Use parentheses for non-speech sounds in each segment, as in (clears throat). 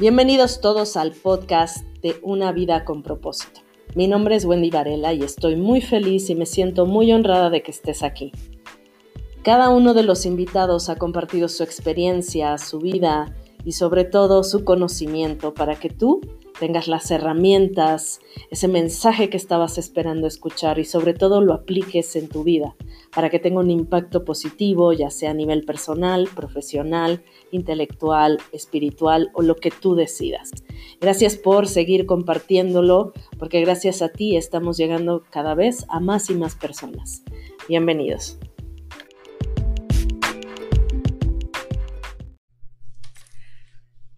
Bienvenidos todos al podcast de Una vida con propósito. Mi nombre es Wendy Varela y estoy muy feliz y me siento muy honrada de que estés aquí. Cada uno de los invitados ha compartido su experiencia, su vida y sobre todo su conocimiento para que tú tengas las herramientas, ese mensaje que estabas esperando escuchar y sobre todo lo apliques en tu vida para que tenga un impacto positivo, ya sea a nivel personal, profesional, intelectual, espiritual o lo que tú decidas. Gracias por seguir compartiéndolo, porque gracias a ti estamos llegando cada vez a más y más personas. Bienvenidos.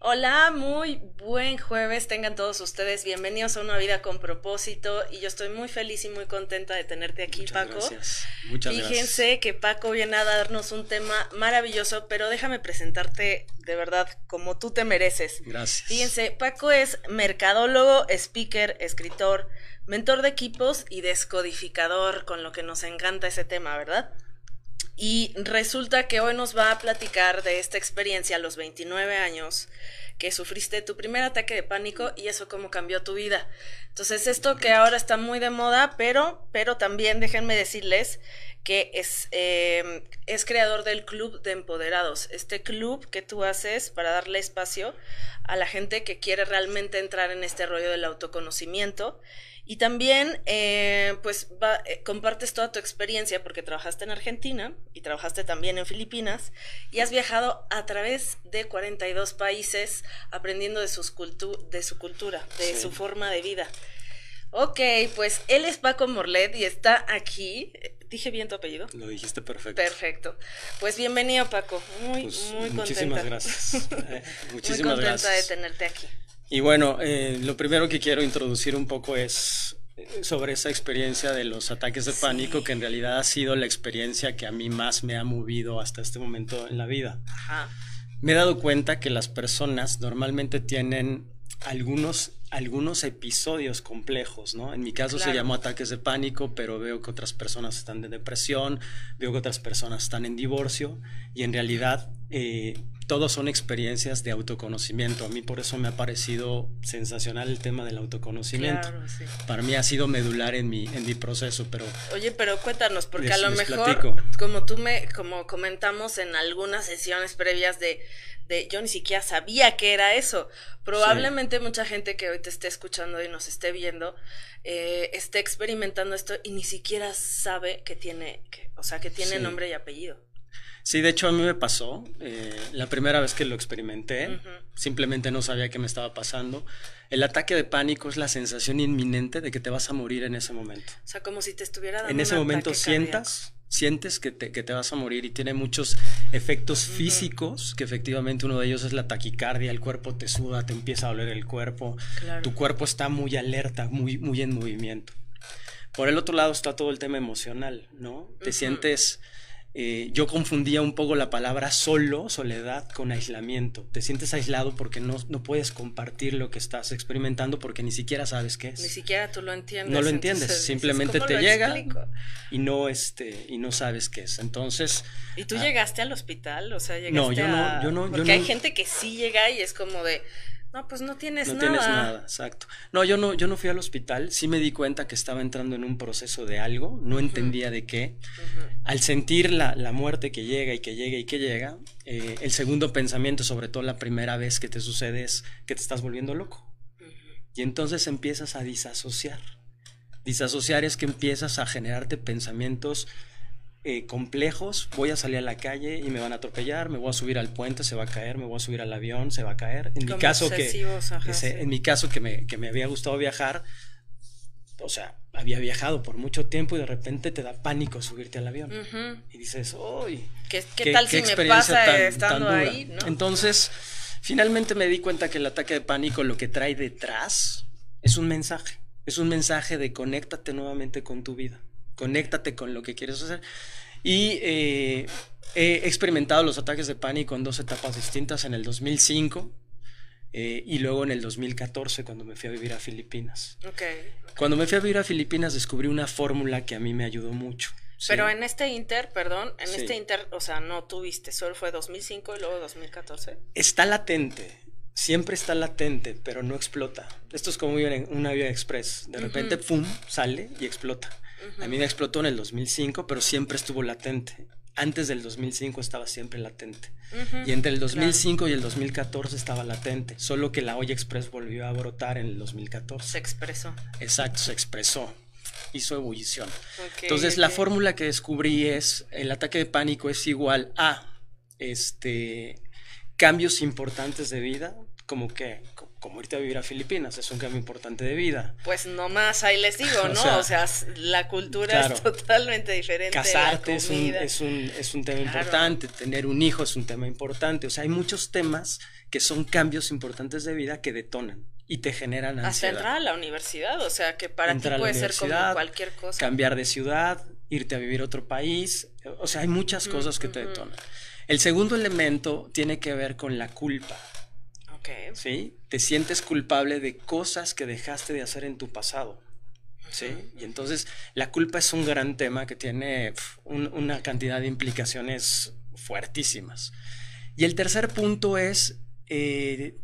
Hola, muy buen jueves. Tengan todos ustedes bienvenidos a una vida con propósito y yo estoy muy feliz y muy contenta de tenerte aquí, Muchas Paco. Gracias. Muchas Fíjense que Paco viene a darnos un tema maravilloso, pero déjame presentarte de verdad como tú te mereces. Gracias. Fíjense, Paco es mercadólogo, speaker, escritor, mentor de equipos y descodificador, con lo que nos encanta ese tema, ¿verdad? Y resulta que hoy nos va a platicar de esta experiencia a los 29 años que sufriste tu primer ataque de pánico y eso cómo cambió tu vida. Entonces, esto que ahora está muy de moda, pero, pero también déjenme decirles que es, eh, es creador del Club de Empoderados, este club que tú haces para darle espacio a la gente que quiere realmente entrar en este rollo del autoconocimiento y también, eh, pues, va, eh, compartes toda tu experiencia porque trabajaste en Argentina y trabajaste también en Filipinas y has viajado a través de 42 países aprendiendo de, sus cultu de su cultura, de Sí. su forma de vida. Ok, pues él es Paco Morlet y está aquí. Dije bien tu apellido. Lo dijiste perfecto. Perfecto. Pues bienvenido, Paco. Muy, Pues, muy contenta. muchísimas gracias. (laughs) Eh, muy contenta gracias. de tenerte aquí. Y bueno, eh, lo primero que quiero introducir un poco es eh, sobre esa experiencia de los ataques de Sí. pánico, que en realidad ha sido la experiencia que a mí más me ha movido hasta este momento en la vida. Ajá. Me he dado cuenta que las personas normalmente tienen algunos, algunos episodios complejos, ¿no? En mi caso Claro. se llamó ataques de pánico, pero veo que otras personas están de depresión, veo que otras personas están en divorcio y en realidad eh, todos son experiencias de autoconocimiento. A mí por eso me ha parecido sensacional el tema del autoconocimiento. Claro, sí. Para mí ha sido medular en mi, en mi proceso, pero Oye, pero cuéntanos, porque Les- a lo mejor, platico. como tú me, como comentamos en algunas sesiones previas de, de yo ni siquiera sabía que era eso. Probablemente mucha gente que hoy te esté escuchando y nos esté viendo, eh, esté experimentando esto y ni siquiera sabe que tiene, que, o sea, que tiene Sí. nombre y apellido. Sí, de hecho a mí me pasó. eh, la primera vez que lo experimenté, simplemente no sabía qué me estaba pasando. El ataque de pánico es la sensación inminente de que te vas a morir en ese momento. O sea, como si te estuviera dando En ese un momento sientas, sientes que te, que te vas a morir y tiene muchos efectos físicos, que efectivamente uno de ellos es la taquicardia, el cuerpo te suda, te empieza a doler el cuerpo. Claro. tu cuerpo está muy alerta, muy, muy en movimiento. Por el otro lado está todo el tema emocional, ¿no? Te sientes, eh, yo confundía un poco la palabra solo, soledad, con aislamiento. Te sientes aislado porque no, no puedes compartir lo que estás experimentando porque ni siquiera sabes qué es. Ni siquiera tú lo entiendes. No lo entiendes, entonces simplemente ¿cómo te llega explico? y no este y no sabes qué es. Entonces, ¿Y tú Ah. llegaste al hospital? O sea, llegaste No, yo no- yo no- yo Porque no- hay gente que sí llega y es como de, no, pues no tienes no nada. tienes nada, exacto. No, yo no yo no fui al hospital, sí me di cuenta que estaba entrando en un proceso de algo, no entendía de qué. Al sentir la, la muerte que llega y que llega y que llega, eh, el segundo pensamiento, sobre todo la primera vez que te sucede, es que te estás volviendo loco. Y entonces empiezas a disasociar. Disasociar es que empiezas a generarte pensamientos eh, complejos. Voy a salir a la calle y me van a atropellar, me voy a subir al puente, se va a caer, me voy a subir al avión, se va a caer. En mi caso que, obsesivos, ajá, ese- sí. en mi caso que me, que me había gustado viajar, o sea, había viajado por mucho tiempo y de repente te da pánico subirte al avión. Y dices, uy, ¿Qué, qué tal si me pasa estando dura". ahí, no? Entonces, finalmente me di cuenta que el ataque de pánico lo que trae detrás es un mensaje. Es un mensaje de conéctate nuevamente con tu vida. Conéctate con lo que quieres hacer. Y eh, he experimentado los ataques de pánico en dos etapas distintas, en el 2005 eh, y luego en el 2014 cuando me fui a vivir a Filipinas. Ok. Cuando me fui a vivir a Filipinas descubrí una fórmula que a mí me ayudó mucho. ¿sí? Pero en este inter, perdón, en Sí. este inter, o sea, no tuviste, solo fue 2005 y luego 2014. Está latente. siempre está latente, pero no explota. Esto es como un avión express. De repente, pum, sale y explota. A mí me explotó en el 2005, pero siempre estuvo latente. Antes del 2005 estaba siempre latente. Y entre el 2005 y el 2014 estaba latente. Solo que la olla express volvió a brotar en el 2014. Se expresó. Exacto, se expresó. Hizo ebullición. Entonces, la fórmula que descubrí es: el ataque de pánico es igual a este cambios importantes de vida, como que, como irte a vivir a Filipinas, es un cambio importante de vida. Pues nomás ahí les digo, (laughs) ¿no? o, sea, la cultura es totalmente diferente. Casarte es, un, es, un, es un tema importante, tener un hijo es un tema importante, o sea, hay muchos temas que son cambios importantes de vida que detonan y te generan ansiedad. Hasta entrar a la universidad, o sea, que para ti puede ser como cualquier cosa. Cambiar de ciudad, irte a vivir a otro país, o sea, hay muchas cosas que te detonan. El segundo elemento tiene que ver con la culpa. ¿Sí? Te sientes culpable de cosas que dejaste de hacer en tu pasado. ¿Sí? Y entonces la culpa es un gran tema que tiene una cantidad de implicaciones fuertísimas. Y el tercer punto es, eh,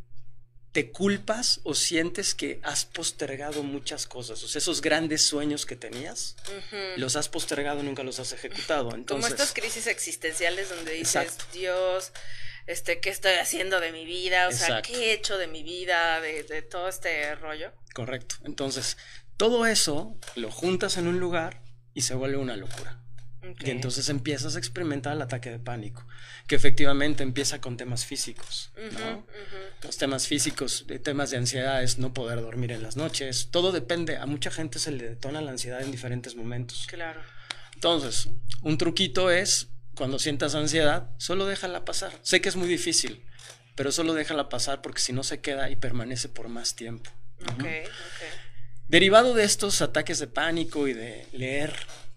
te culpas o sientes que has postergado muchas cosas. O sea, esos grandes sueños que tenías, los has postergado, nunca los has ejecutado. Entonces, Como estas crisis existenciales donde dices, Dios, este, ¿qué estoy haciendo de mi vida? O sea, ¿qué he hecho de mi vida? De, de todo este rollo. Correcto. Entonces, todo eso lo juntas en un lugar y se vuelve una locura. Y entonces empiezas a experimentar el ataque de pánico, que efectivamente empieza con temas físicos, ¿no? Los temas físicos, temas de ansiedad es no poder dormir en las noches, todo depende, a mucha gente se le detona la ansiedad en diferentes momentos. Claro. Entonces, un truquito es, cuando sientas ansiedad, solo déjala pasar. Sé que es muy difícil, pero solo déjala pasar porque si no se queda y permanece por más tiempo. Derivado de estos ataques de pánico y de leer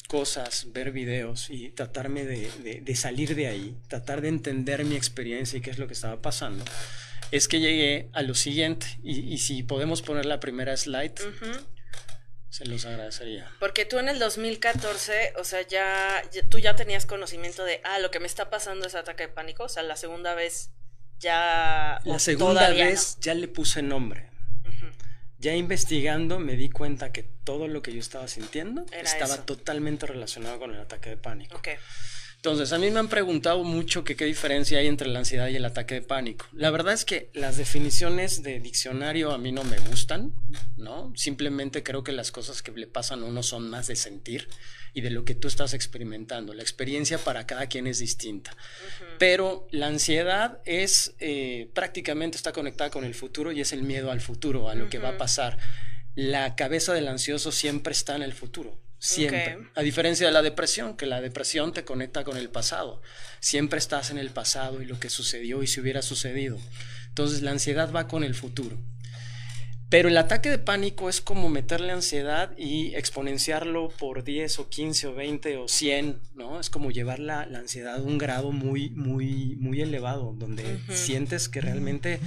cosas, ver videos y tratarme de, salir de ahí, tratar de entender mi experiencia y qué es lo que estaba pasando, es que llegué a lo siguiente. Y, si podemos poner la primera slide, se los agradecería. Porque tú en el 2014, o sea, ya, tú ya tenías conocimiento de, ah, lo que me está pasando es ataque de pánico, o sea, la segunda vez ya... La segunda vez ya le puse nombre. Ya investigando me di cuenta que todo lo que yo estaba sintiendo estaba totalmente relacionado con el ataque de pánico. Entonces, a mí me han preguntado mucho que qué diferencia hay entre la ansiedad y el ataque de pánico. La verdad es que las definiciones de diccionario a mí no me gustan, ¿no? Simplemente creo que las cosas que le pasan a uno son más de sentir y de lo que tú estás experimentando. La experiencia para cada quien es distinta. Pero la ansiedad es eh, prácticamente está conectada con el futuro y es el miedo al futuro, a lo que va a pasar. La cabeza del ansioso siempre está en el futuro. Siempre. A diferencia de la depresión, que la depresión te conecta con el pasado. Siempre estás en el pasado y lo que sucedió y si hubiera sucedido. Entonces la ansiedad va con el futuro. Pero el ataque de pánico es como meterle ansiedad y exponenciarlo por 10 o 15 o 20 o 100, ¿no? Es como llevar la, ansiedad a un grado muy, muy, muy elevado, donde sientes que realmente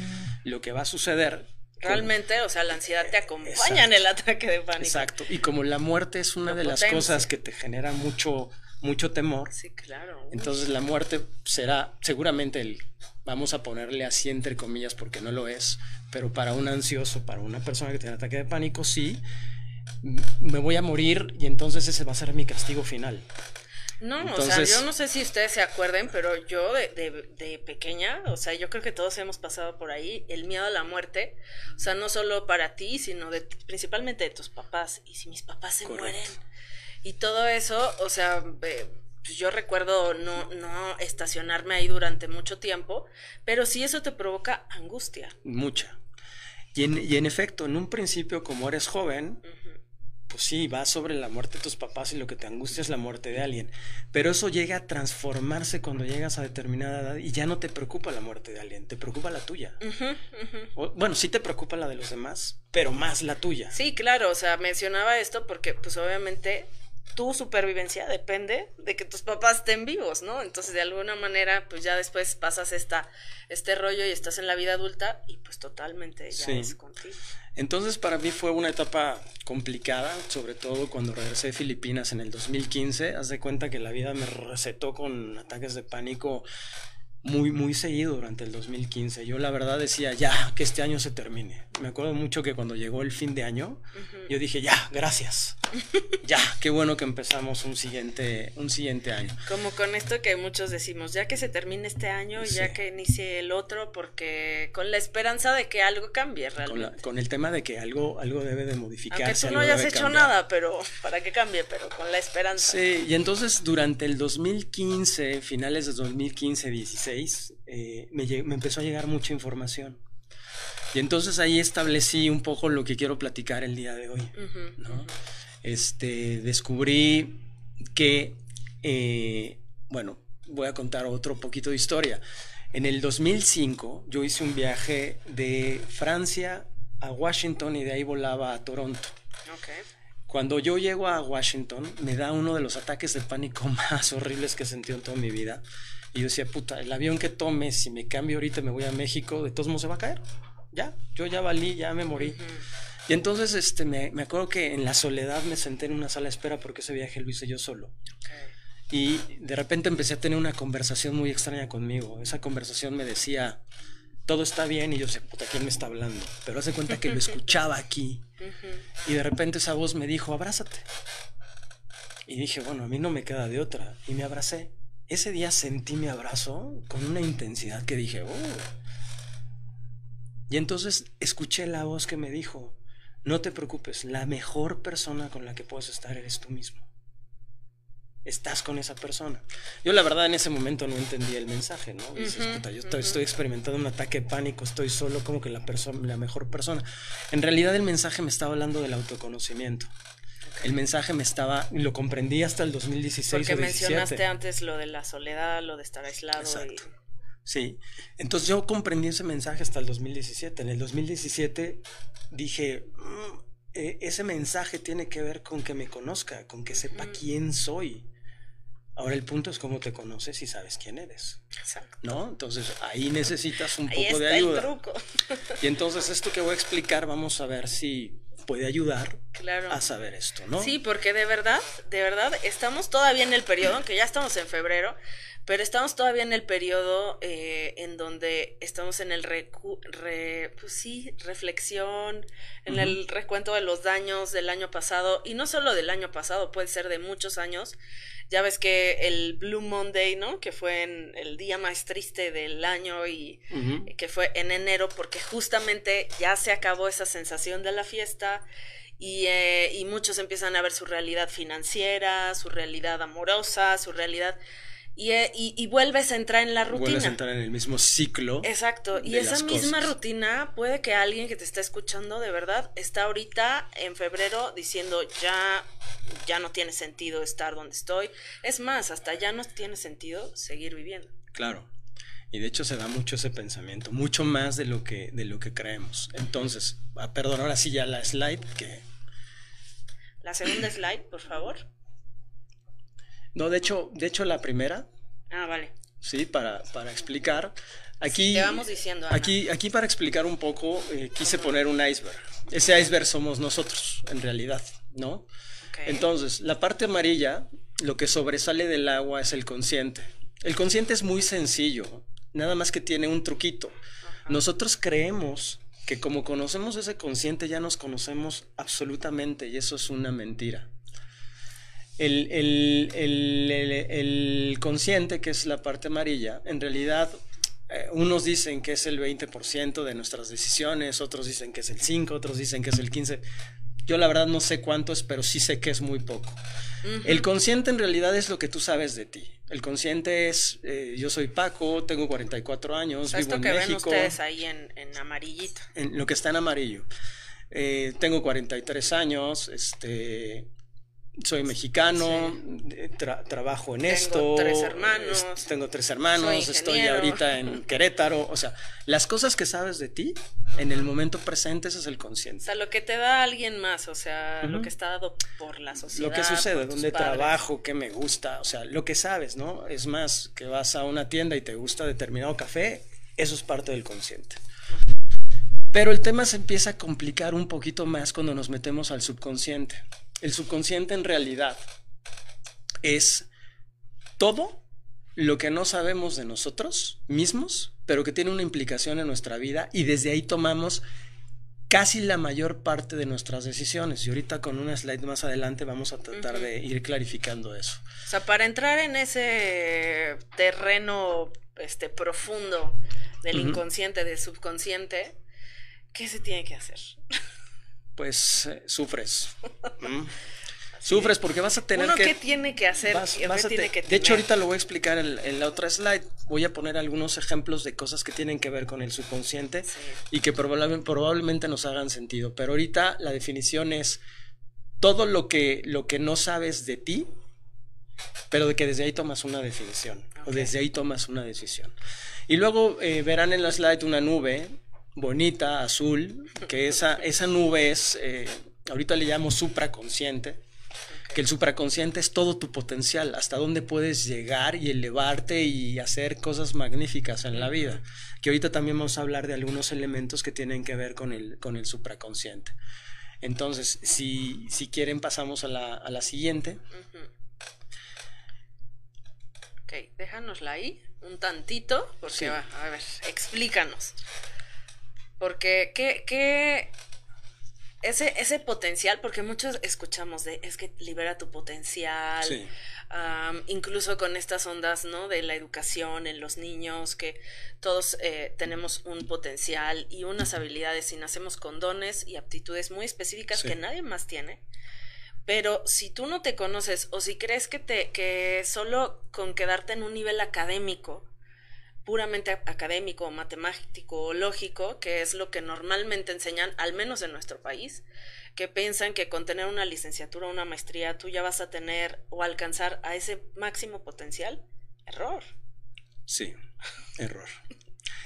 lo que va a suceder Realmente, o sea, la ansiedad te acompaña en el ataque de pánico. Exacto. Y como la muerte es una de las cosas que te genera mucho, mucho temor. Sí, claro. Entonces la muerte será seguramente el, vamos a ponerle así entre comillas porque no lo es, pero para un ansioso, para una persona que tiene ataque de pánico, sí, me voy a morir y entonces ese va a ser mi castigo final. No, o sea, yo no sé si ustedes se acuerden, pero yo de, pequeña, o sea, yo creo que todos hemos pasado por ahí, el miedo a la muerte, o sea, no solo para ti, sino de, principalmente de tus papás, y si mis papás se mueren, y todo eso, o sea, pues yo recuerdo no, no estacionarme ahí durante mucho tiempo, pero sí eso te provoca angustia. Mucha. Y en, y en efecto, en un principio, como eres joven, pues sí, va sobre la muerte de tus papás y lo que te angustia es la muerte de alguien. Pero eso llega a transformarse cuando llegas a determinada edad y ya no te preocupa la muerte de alguien, te preocupa la tuya. bueno, sí te preocupa la de los demás, pero más la tuya. Sí, claro, o sea, mencionaba esto porque pues obviamente tu supervivencia depende de que tus papás estén vivos, ¿no? Entonces, de alguna manera, pues ya después pasas esta, este rollo y estás en la vida adulta y pues totalmente ya es contigo. Entonces, para mí fue una etapa complicada, sobre todo cuando regresé de Filipinas en el 2015. Haz de cuenta que la vida me recetó con ataques de pánico muy, muy seguido durante el 2015. Yo la verdad decía, ya, que este año se termine. Me acuerdo mucho que cuando llegó el fin de año, yo dije, ya, gracias. ya, qué bueno que empezamos un siguiente, un siguiente año. Como con esto que muchos decimos, ya que se termine este año y ya que inicie el otro, porque con la esperanza de que algo cambie realmente. Con, el tema de que algo, algo debe de modificarse. Aunque tú no hayas hecho nada, pero para que cambie, pero con la esperanza. Sí, y entonces durante el 2015, finales de 2015, 16, eh, me, empezó a llegar mucha información. Y entonces ahí establecí un poco lo que quiero platicar el día de hoy. Este, descubrí que, eh, bueno, voy a contar otro poquito de historia. En el 2005 yo hice un viaje de Francia a Washington y de ahí volaba a Toronto. Cuando yo llego a Washington me da uno de los ataques de pánico (laughs) más horribles que he sentido en toda mi vida. Y yo decía, puta, el avión que tome, si me cambio ahorita me voy a México, de todos modos se va a caer. Ya, yo ya valí, ya me morí. Y entonces este, me, me, acuerdo que en la soledad me senté en una sala de espera porque ese viaje lo hice yo solo. Y de repente empecé a tener una conversación muy extraña conmigo. Esa conversación me decía, todo está bien y yo sé, puta, ¿quién me está hablando? Pero hace cuenta que lo (laughs) escuchaba aquí. Y de repente esa voz me dijo, abrázate. Y dije, bueno, a mí no me queda de otra. Y me abracé ese día sentí mi abrazo con una intensidad que dije, oh. Y entonces escuché la voz que me dijo, no te preocupes, la mejor persona con la que puedes estar eres tú mismo. Estás con esa persona. Yo la verdad en ese momento no entendía el mensaje, ¿no? yo estoy, experimentando un ataque de pánico, estoy solo como que la, la mejor persona. En realidad el mensaje me estaba hablando del autoconocimiento el mensaje me estaba, lo comprendí hasta el 2016 Porque mencionaste antes lo de la soledad, lo de estar aislado. Exacto. Sí, entonces yo comprendí ese mensaje hasta el 2017. En el 2017 dije, mm, e, ese mensaje tiene que ver con que me conozca, con que sepa quién soy. Ahora el punto es cómo te conoces y sabes quién eres. Exacto. ¿No? Entonces ahí necesitas un poco de ayuda. El truco. (laughs) y entonces esto que voy a explicar, vamos a ver si puede ayudar a saber esto, ¿no? Sí, porque de verdad, de verdad, estamos todavía en el periodo, aunque ya estamos en febrero, pero estamos todavía en el periodo eh, en donde estamos en el recu pues sí, reflexión, en el recuento de los daños del año pasado, y no solo del año pasado, puede ser de muchos años. Ya ves que el Blue Monday, ¿no? Que fue en el día más triste del año y que fue en enero, porque justamente ya se acabó esa sensación de la fiesta. Y, eh, y muchos empiezan a ver su realidad financiera, su realidad amorosa, su realidad eh, y, y, vuelves a entrar en la rutina. Vuelves a entrar en el mismo ciclo. Exacto. Y esa misma rutina puede que alguien que te está escuchando de verdad está ahorita en febrero diciendo ya, ya no tiene sentido estar donde estoy. Es más, hasta ya no tiene sentido seguir viviendo. Claro. Y de hecho se da mucho ese pensamiento, mucho más de lo que, de lo que creemos. Entonces, ah, perdón, ahora sí ya la slide que... La segunda slide, por favor. No, de hecho, de hecho la primera. Ah, vale. Sí, para, para explicar. Aquí, te vamos diciendo. Aquí, aquí para explicar un poco, eh, quise poner un iceberg. Ese iceberg somos nosotros, en realidad, ¿no? Entonces, la parte amarilla, lo que sobresale del agua es el consciente. El consciente es muy sencillo, nada más que tiene un truquito. Nosotros creemos que como conocemos ese consciente ya nos conocemos absolutamente y eso es una mentira el, el, consciente, que es la parte amarilla, en realidad eh, unos dicen que es el 20% de nuestras decisiones, otros dicen que es el 5%, otros dicen que es el 15%. Yo la verdad no sé cuánto es, pero sí sé que es muy poco. El consciente en realidad es lo que tú sabes de ti. El consciente es, eh, yo soy Paco, tengo 44 años, vivo en que México. Ven ustedes ahí en, en amarillito. En lo que está en amarillo. Eh, tengo 43 años, este, soy mexicano, trabajo en esto. Tengo tres hermanos. tengo tres hermanos, estoy ahorita en (laughs) Querétaro. O sea, las cosas que sabes de ti en el momento presente, ese es el consciente. O sea, lo que te da alguien más, o sea, lo que está dado por la sociedad. Lo que sucede, dónde trabajo, qué me gusta, o sea, lo que sabes, ¿no? Es más, que vas a una tienda y te gusta determinado café, eso es parte del consciente. Pero el tema se empieza a complicar un poquito más cuando nos metemos al subconsciente. El subconsciente en realidad es todo lo que no sabemos de nosotros mismos, pero que tiene una implicación en nuestra vida y desde ahí tomamos casi la mayor parte de nuestras decisiones. Y ahorita con una slide más adelante vamos a tratar de ir clarificando eso. O sea, para entrar en ese terreno este, profundo del inconsciente, del subconsciente, ¿qué se tiene que hacer? (laughs) Pues eh, sufres. (laughs) Sufres porque vas a tener que... ¿Qué tiene que hacer? de hecho, ahorita lo voy a explicar en, la otra slide. Voy a poner algunos ejemplos de cosas que tienen que ver con el subconsciente y que probablemente, nos hagan sentido. Pero ahorita la definición es todo lo que, lo que no sabes de ti, pero de que desde ahí tomas una definición o desde ahí tomas una decisión. Y luego eh, verán en la slide una nube bonita, azul, que esa, esa nube es, eh, ahorita le llamo supraconsciente que el supraconsciente es todo tu potencial, hasta dónde puedes llegar y elevarte y hacer cosas magníficas en la vida. Que ahorita también vamos a hablar de algunos elementos que tienen que ver con el, con el supraconsciente. Entonces, si, si quieren, pasamos a la, a la siguiente. Ok, déjanosla ahí un tantito, porque va, a ver, explícanos. Porque, ¿qué, qué ese, ese potencial, porque muchos escuchamos de, es que libera tu potencial, incluso con estas ondas, ¿no? De la educación en los niños, que todos eh, tenemos un potencial y unas habilidades y nacemos con dones y aptitudes muy específicas que nadie más tiene. Pero si tú no te conoces o si crees que, te, que solo con quedarte en un nivel académico, puramente académico, matemático lógico, que es lo que normalmente enseñan, al menos en nuestro país, que piensan que con tener una licenciatura o una maestría tú ya vas a tener o alcanzar a ese máximo potencial. Error. Sí, error.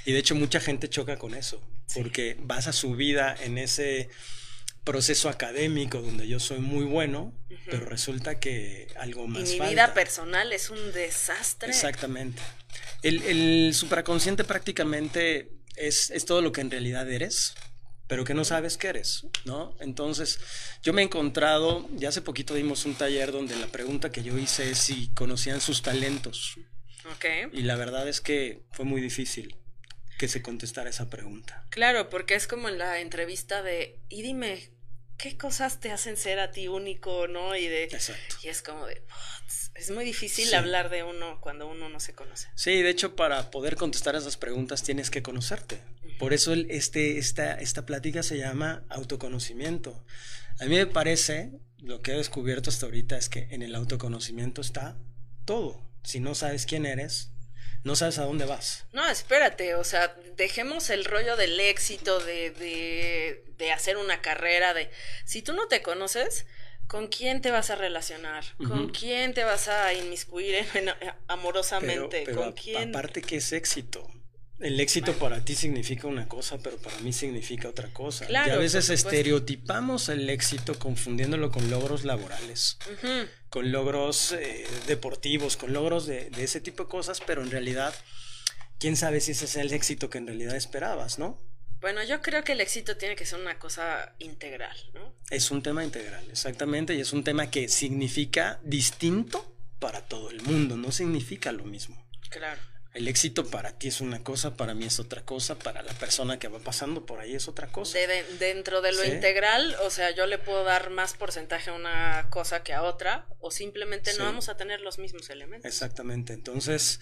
Y de hecho mucha gente choca con eso, porque basa su vida en ese proceso académico donde yo soy muy bueno, pero resulta que algo más. Y mi vida personal es un desastre. Exactamente. El, el supraconsciente prácticamente es, es, todo lo que en realidad eres, pero que no sabes qué eres, ¿no? Entonces, yo me he encontrado, ya hace poquito dimos un taller donde la pregunta que yo hice es si conocían sus talentos. Okay. Y la verdad es que fue muy difícil que se contestara esa pregunta. Claro, porque es como en la entrevista de, y dime, ¿qué cosas te hacen ser a ti único, no? Y de, Exacto. Y es como de, es muy difícil hablar de uno cuando uno no se conoce. Sí, de hecho, para poder contestar esas preguntas tienes que conocerte. Por eso el, este, esta, esta plática se llama autoconocimiento. A mí me parece, lo que he descubierto hasta ahorita es que en el autoconocimiento está todo. Si no sabes quién eres, no sabes a dónde vas. No, espérate, o sea, dejemos el rollo del éxito, de, de, de hacer una carrera, de... Si tú no te conoces, ¿Con quién te vas a relacionar? ¿Con quién te vas a inmiscuir amorosamente? ¿Con quién? Aparte que es éxito. El éxito para ti significa una cosa, pero para mí significa otra cosa. y a veces estereotipamos el éxito confundiéndolo con logros laborales, con logros eh, deportivos, con logros de, de ese tipo de cosas, pero en realidad, quién sabe si ese es el éxito que en realidad esperabas, ¿no? Bueno, yo creo que el éxito tiene que ser una cosa integral, ¿no? Es un tema integral, exactamente, y es un tema que significa distinto para todo el mundo, no significa lo mismo. Claro. El éxito para ti es una cosa, para mí es otra cosa, para la persona que va pasando por ahí es otra cosa. dentro de lo integral, o sea, yo le puedo dar más porcentaje a una cosa que a otra, o simplemente no vamos a tener los mismos elementos. Exactamente, entonces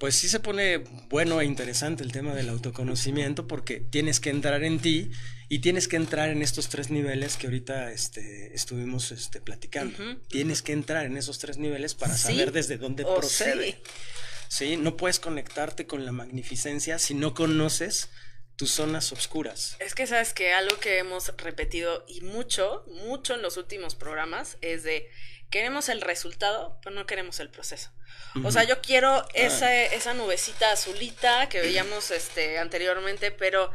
pues sí se pone bueno e interesante el tema del autoconocimiento porque tienes que entrar en ti y tienes que entrar en estos tres niveles que ahorita este, estuvimos este, platicando. Tienes que entrar en esos tres niveles para saber desde dónde procede. Sí. No puedes conectarte con la magnificencia si no conoces tus zonas oscuras. Es que sabes que algo que hemos repetido y mucho, mucho en los últimos programas es de queremos el resultado, pero no queremos el proceso. O sea, yo quiero ah. esa, esa nubecita azulita que (clears throat) veíamos este, anteriormente, pero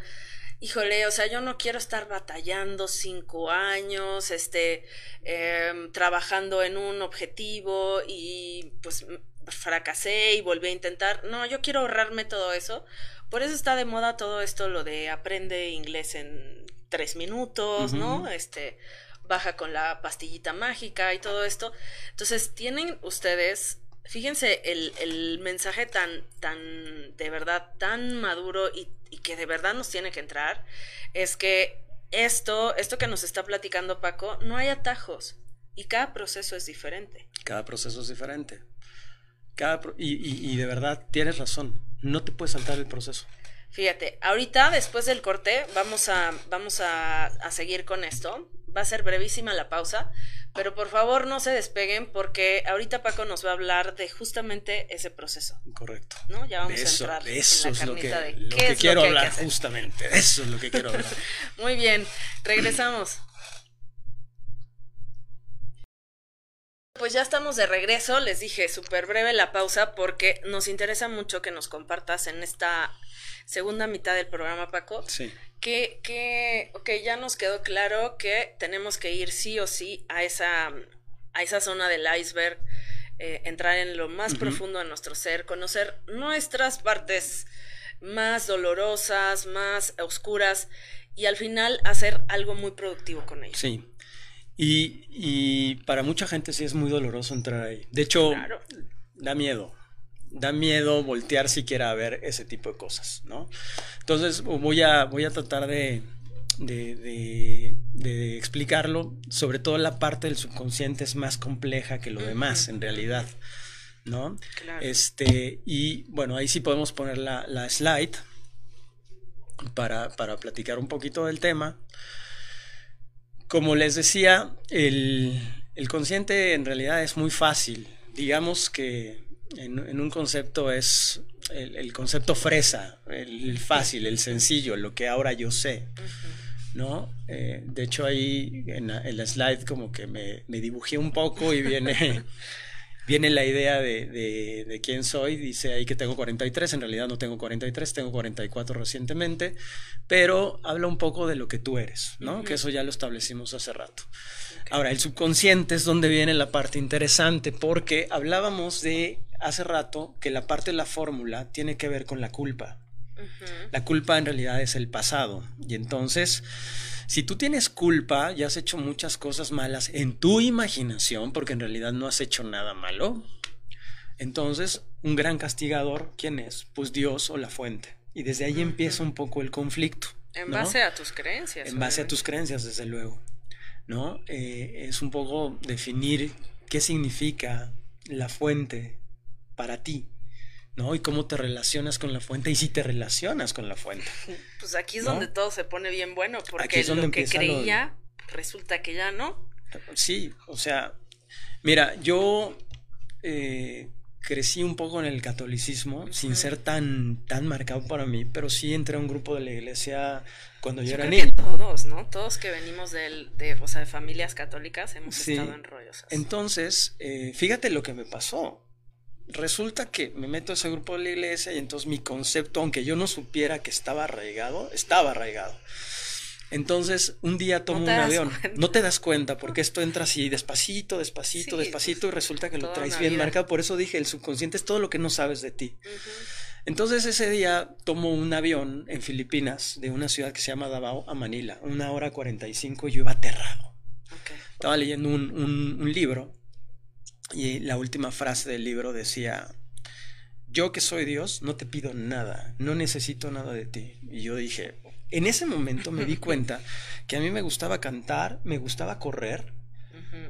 híjole, o sea, yo no quiero estar batallando cinco años, este, em, trabajando en un objetivo y pues fracasé y volví a intentar. No, yo quiero ahorrarme todo eso. Por eso está de moda todo esto, lo de aprende inglés en tres minutos, ¿no? Este, baja con la pastillita mágica y todo esto. Entonces, tienen ustedes fíjense el, mensaje tan, tan, de verdad, tan maduro y, y, que de verdad nos tiene que entrar, es que esto, esto que nos está platicando Paco, no hay atajos y cada proceso es diferente. Cada proceso es diferente. Cada y, y, de verdad, tienes razón, no te puedes saltar el proceso. Fíjate, ahorita después del corte vamos a, vamos a, a seguir con esto. Va a ser brevísima la pausa, pero por favor no se despeguen porque ahorita Paco nos va a hablar de justamente ese proceso. Correcto. ¿No? Ya vamos a entrar de eso en la es lo que, de qué es quiero lo que hablar, justamente. Eso es lo que quiero hablar. (laughs) Muy bien, regresamos. Pues ya estamos de regreso, les dije súper breve la pausa porque nos interesa mucho que nos compartas en esta segunda mitad del programa, Paco. Sí que, que, ya nos quedó claro que tenemos que ir sí o sí a esa, a esa zona del iceberg, eh, entrar en lo más profundo de nuestro ser, conocer nuestras partes más dolorosas, más oscuras y al final hacer algo muy productivo con ellos. Sí. Y, y para mucha gente sí es muy doloroso entrar ahí. De hecho, da miedo da miedo voltear siquiera a ver ese tipo de cosas, ¿no? Entonces voy a, voy a tratar de, de, explicarlo, sobre todo la parte del subconsciente es más compleja que lo demás, en realidad, ¿no? Este, y bueno, ahí sí podemos poner la, slide para, para platicar un poquito del tema. Como les decía, el, el consciente en realidad es muy fácil. Digamos que en, un concepto es el, concepto fresa, el, fácil, el sencillo, lo que ahora yo sé. ¿no? Eh, de hecho, ahí en la, slide como que me, dibujé un poco y viene, (laughs) viene la idea de, de, quién soy. Dice ahí que tengo 43, en realidad no tengo 43, tengo 44 recientemente, pero habla un poco de lo que tú eres, ¿no? Que eso ya lo establecimos hace rato. Ahora, el subconsciente es donde viene la parte interesante, porque hablábamos de hace rato que la parte de la fórmula tiene que ver con la culpa. La culpa en realidad es el pasado. Y entonces, si tú tienes culpa y has hecho muchas cosas malas en tu imaginación, porque en realidad no has hecho nada malo, entonces un gran castigador, ¿quién es? Pues Dios o la fuente. Y desde ahí empieza un poco el conflicto. En base a tus creencias. En base a tus creencias, desde luego. ¿No? Eh, es un poco definir qué significa la fuente para ti, ¿no? Y cómo te relacionas con la fuente y si te relacionas con la fuente. Pues aquí es donde todo se pone bien bueno, porque lo que creía resulta que ya no. Sí, o sea, mira, yo eh, crecí un poco en el catolicismo, sin ser tan, tan marcado para mí, pero sí entré a un grupo de la iglesia cuando yo, era niño. todos, ¿no? Todos que venimos de, de, o sea, de familias católicas hemos estado en rollos. Entonces, eh, fíjate lo que me pasó resulta que me meto a ese grupo de la iglesia y entonces mi concepto, aunque yo no supiera que estaba arraigado, estaba arraigado. Entonces, un día tomo un avión. No te das cuenta porque (laughs) esto entra así despacito, despacito, despacito y resulta que lo traes bien marcado. Por eso dije, el subconsciente es todo lo que no sabes de ti. Entonces, ese día tomo un avión en Filipinas de una ciudad que se llama Davao a Manila, una hora cuarenta y cinco, yo iba aterrado. Estaba leyendo un, un libro y la última frase del libro decía, yo que soy Dios, no te pido nada, no necesito nada de ti. Y yo dije, en ese momento me di cuenta (laughs) que a mí me gustaba cantar, me gustaba correr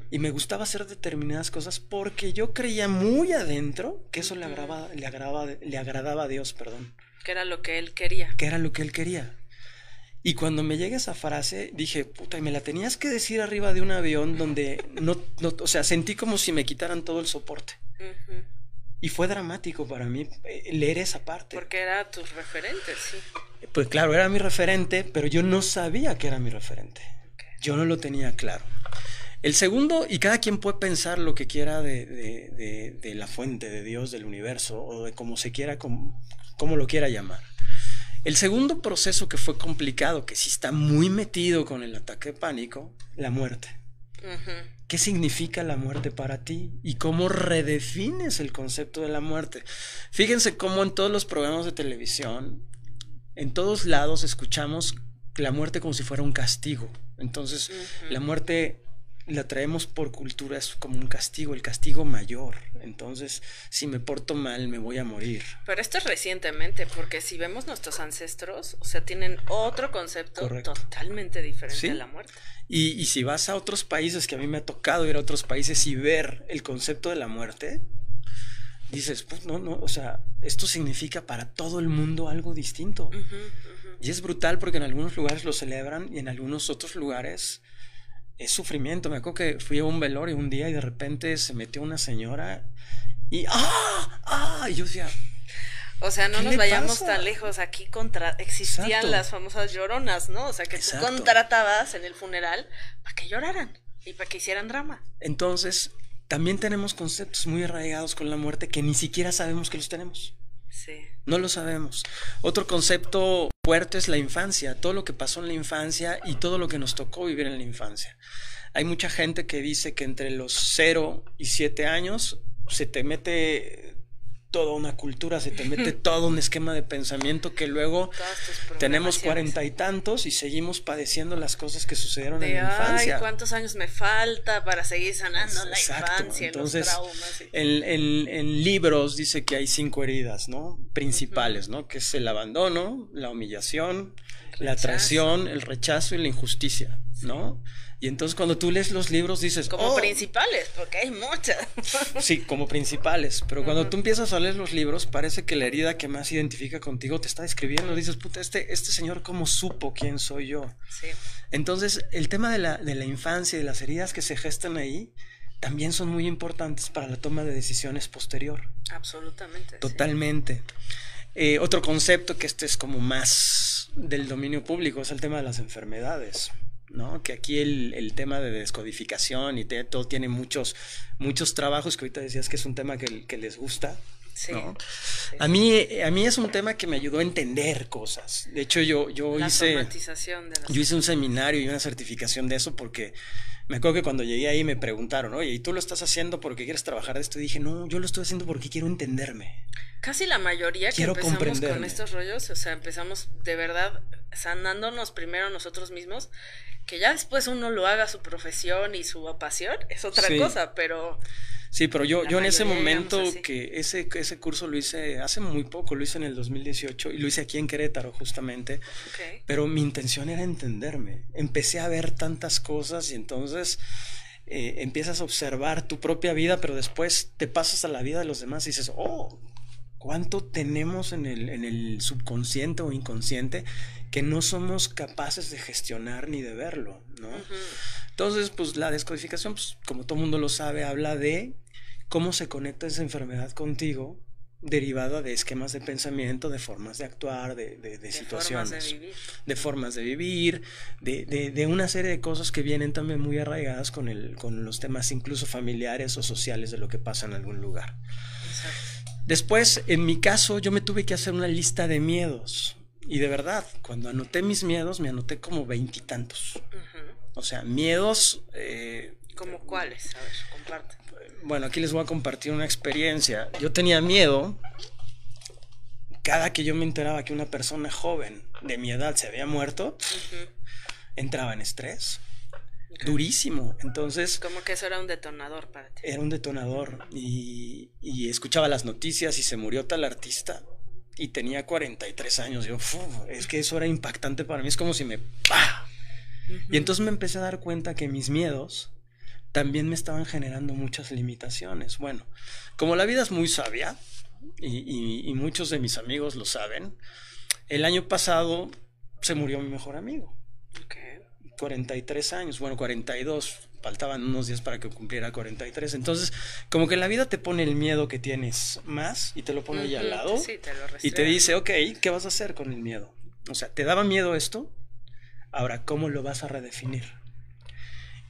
y me gustaba hacer determinadas cosas porque yo creía muy adentro que eso le, agradaba, le, le agradaba a Dios, perdón. Que era lo que él quería. Que era lo que él quería. Y cuando me llega esa frase, dije, puta, y me la tenías que decir arriba de un avión donde no, no o sea, sentí como si me quitaran todo el soporte. Y fue dramático para mí eh, leer esa parte. Porque era tus referentes, sí. Pues claro, era mi referente, pero yo no sabía que era mi referente. Yo no lo tenía claro. El segundo, y cada quien puede pensar lo que quiera de, de, de, la fuente, de Dios, del universo, o de como se quiera, como, como lo quiera llamar. El segundo proceso que fue complicado, que sí está muy metido con el ataque de pánico, la muerte. ¿Qué significa la muerte para ti? ¿Y cómo redefines el concepto de la muerte? Fíjense cómo en todos los programas de televisión, en todos lados escuchamos la muerte como si fuera un castigo. Entonces, la muerte la traemos por cultura, es como un castigo, el castigo mayor. Entonces, si me porto mal, me voy a morir. Pero esto es recientemente, porque si vemos nuestros ancestros, o sea, tienen otro concepto totalmente diferente de la muerte. Y, y, si vas a otros países, que a mí me ha tocado ir a otros países y ver el concepto de la muerte, dices, pues no, no, o sea, esto significa para todo el mundo algo distinto. Y es brutal porque en algunos lugares lo celebran y en algunos otros lugares es sufrimiento. Me acuerdo que fui a un velorio un día y de repente se metió una señora y ¡ah! ¡ah! Y yo decía. O sea, no nos vayamos tan lejos. Aquí contra existían las famosas lloronas, ¿no? O sea, que tú contratabas en el funeral para que lloraran y para que hicieran drama. Entonces, también tenemos conceptos muy arraigados con la muerte que ni siquiera sabemos que los tenemos. Sí. No lo sabemos. Otro concepto fuerte es la infancia, todo lo que pasó en la infancia y todo lo que nos tocó vivir en la infancia. Hay mucha gente que dice que entre los 0 y 7 años se te mete toda una cultura, se te mete (laughs) todo un esquema de pensamiento que luego tenemos cuarenta y tantos y seguimos padeciendo las cosas que sucedieron en la infancia. Ay, ¿cuántos años me falta para seguir sanando la infancia, Entonces, los traumas? En, libros dice que hay cinco heridas, ¿no? Principales, ¿no? Que es el abandono, la humillación, la traición, el rechazo y la injusticia, ¿no? Y entonces cuando tú lees los libros dices... Como oh". principales, porque hay muchas. (laughs) sí, como principales. Pero cuando tú empiezas a leer los libros, parece que la herida que más identifica contigo te está describiendo. Dices, puta, este, este señor cómo supo quién soy yo. Sí. Entonces, el tema de la, de la infancia y de las heridas que se gestan ahí también son muy importantes para la toma de decisiones posterior. Absolutamente. Totalmente. Eh, otro concepto que este es como más del dominio público es el tema de las enfermedades. ¿No? Que aquí el, tema de descodificación y todo tiene muchos, muchos trabajos que ahorita decías que es un tema que, que les gusta. A, mí, a mí es un tema que me ayudó a entender cosas. De hecho, yo, yo hice. Yo hice un seminario y una certificación de eso porque me acuerdo que cuando llegué ahí me preguntaron, oye, ¿y tú lo estás haciendo porque quieres trabajar de esto? Y dije, no, yo lo estoy haciendo porque quiero entenderme. Casi la mayoría que empezamos con estos rollos, o sea, empezamos de verdad sanándonos primero nosotros mismos que ya después uno lo haga su profesión y su pasión es otra cosa, pero... Sí, pero yo, yo en ese momento que ese, ese curso lo hice hace muy poco, lo hice en el 2018 y lo hice aquí en Querétaro justamente, pero mi intención era entenderme. Empecé a ver tantas cosas y entonces eh, empiezas a observar tu propia vida, pero después te pasas a la vida de los demás y dices, oh, cuánto tenemos en el, en el subconsciente o inconsciente que no somos capaces de gestionar ni de verlo, ¿no? Entonces, pues la descodificación, pues, como todo mundo lo sabe, habla de cómo se conecta esa enfermedad contigo derivada de esquemas de pensamiento, de formas de actuar, de, de, situaciones, de, formas de vivir, de, de, una serie de cosas que vienen también muy arraigadas con, el, con los temas incluso familiares o sociales de lo que pasa en algún lugar. Exacto. Después, en mi caso, yo me tuve que hacer una lista de miedos. Y de verdad, cuando anoté mis miedos, me anoté como veintitantos. O sea, miedos... Eh, ¿Como cuáles? A ver, comparte. Bueno, aquí les voy a compartir una experiencia. Yo tenía miedo cada que yo me enteraba que una persona joven de mi edad se había muerto, entraba en estrés durísimo. Entonces. Como que eso era un detonador para ti. Era un detonador. Y, y escuchaba las noticias y se murió tal artista. Y tenía 43 años. Yo, es que eso era impactante para mí. Es como si me. Y entonces me empecé a dar cuenta que mis miedos también me estaban generando muchas limitaciones. Bueno, como la vida es muy sabia, y, y muchos de mis amigos lo saben, el año pasado se murió mi mejor amigo. 43 años, bueno, 42, faltaban unos días para que cumpliera 43. Entonces, como que la vida te pone el miedo que tienes más y te lo pone ahí al lado y te dice, ok, ¿qué vas a hacer con el miedo? O sea, ¿te daba miedo esto? Ahora, ¿cómo lo vas a redefinir?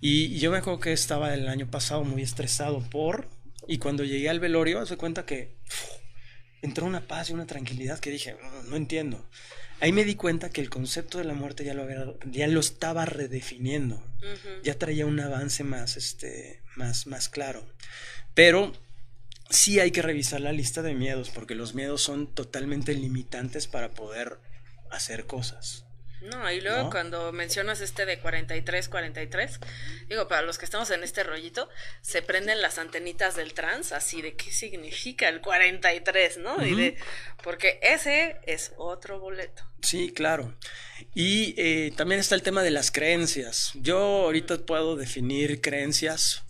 Y, yo me acuerdo que estaba el año pasado muy estresado por, y cuando llegué al velorio, hace cuenta que entró una paz y una tranquilidad que dije, no entiendo. Ahí me di cuenta que el concepto de la muerte ya lo, ya lo estaba redefiniendo, ya traía un avance más, este, más, más claro. Pero sí hay que revisar la lista de miedos, porque los miedos son totalmente limitantes para poder hacer cosas. No, y luego cuando mencionas este de 43, 43, digo, para los que estamos en este rollito, se prenden las antenitas del trans, así de qué significa el 43, ¿no? Y de, porque ese es otro boleto. Sí, claro. Y eh, también está el tema de las creencias. Yo ahorita puedo definir creencias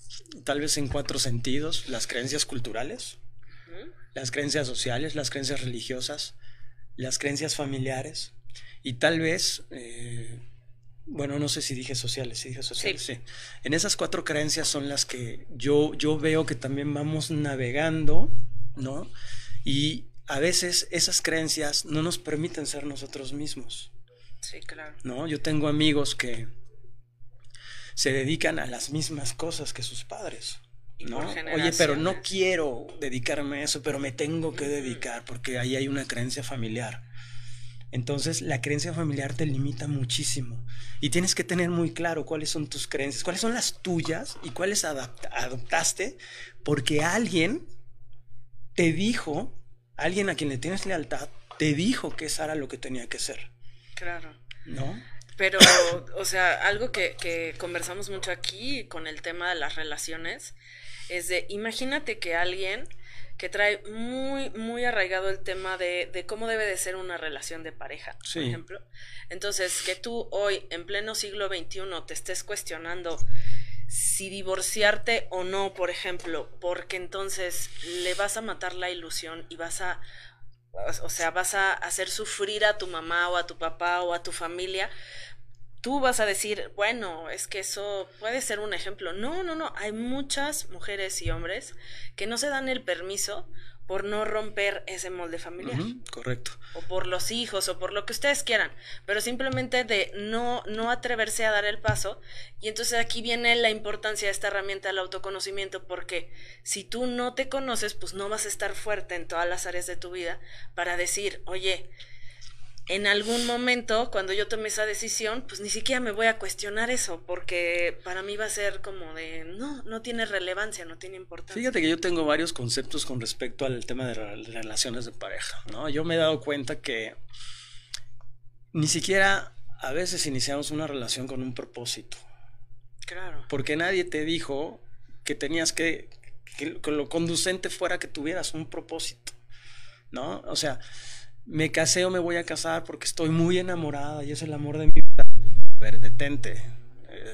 tal vez en cuatro sentidos. Las creencias culturales, las creencias sociales, las creencias religiosas, las creencias familiares y tal vez, eh, bueno, no sé si dije sociales, si dije sociales, sí. En esas cuatro creencias son las que yo, yo veo que también vamos navegando, ¿no? Y a veces esas creencias no nos permiten ser nosotros mismos. Sí, claro. ¿No? Yo tengo amigos que se dedican a las mismas cosas que sus padres. ¿no? Oye, pero no quiero dedicarme a eso, pero me tengo que dedicar porque ahí hay una creencia familiar. Entonces, la creencia familiar te limita muchísimo y tienes que tener muy claro cuáles son tus creencias, cuáles son las tuyas y cuáles adoptaste, porque alguien te dijo, alguien a quien le tienes lealtad, te dijo que eso era lo que tenía que ser. Claro. ¿No? Pero, o sea, algo que, que conversamos mucho aquí con el tema de las relaciones es de, imagínate que alguien que trae muy, muy arraigado el tema de, de cómo debe de ser una relación de pareja, por ejemplo. Entonces, que tú hoy, en pleno siglo XXI, te estés cuestionando si divorciarte o no, por ejemplo, porque entonces le vas a matar la ilusión y vas a, o sea, vas a hacer sufrir a tu mamá o a tu papá o a tu familia tú vas a decir, bueno, es que eso puede ser un ejemplo. No, no, no, hay muchas mujeres y hombres que no se dan el permiso por no romper ese molde familiar. correcto. O por los hijos, o por lo que ustedes quieran, pero simplemente de no, no atreverse a dar el paso. Y entonces aquí viene la importancia de esta herramienta del autoconocimiento, porque si tú no te conoces, pues no vas a estar fuerte en todas las áreas de tu vida para decir, oye, en algún momento, cuando yo tomé esa decisión, pues ni siquiera me voy a cuestionar eso, porque para mí va a ser como de, no, no tiene relevancia, no tiene importancia. Fíjate que yo tengo varios conceptos con respecto al tema de relaciones de pareja, ¿no? Yo me he dado cuenta que ni siquiera a veces iniciamos una relación con un propósito. Claro. Porque nadie te dijo que tenías que, que lo conducente fuera que tuvieras un propósito, ¿no? O sea me casé o me voy a casar porque estoy muy enamorada y es el amor de mi vida. Ver, detente.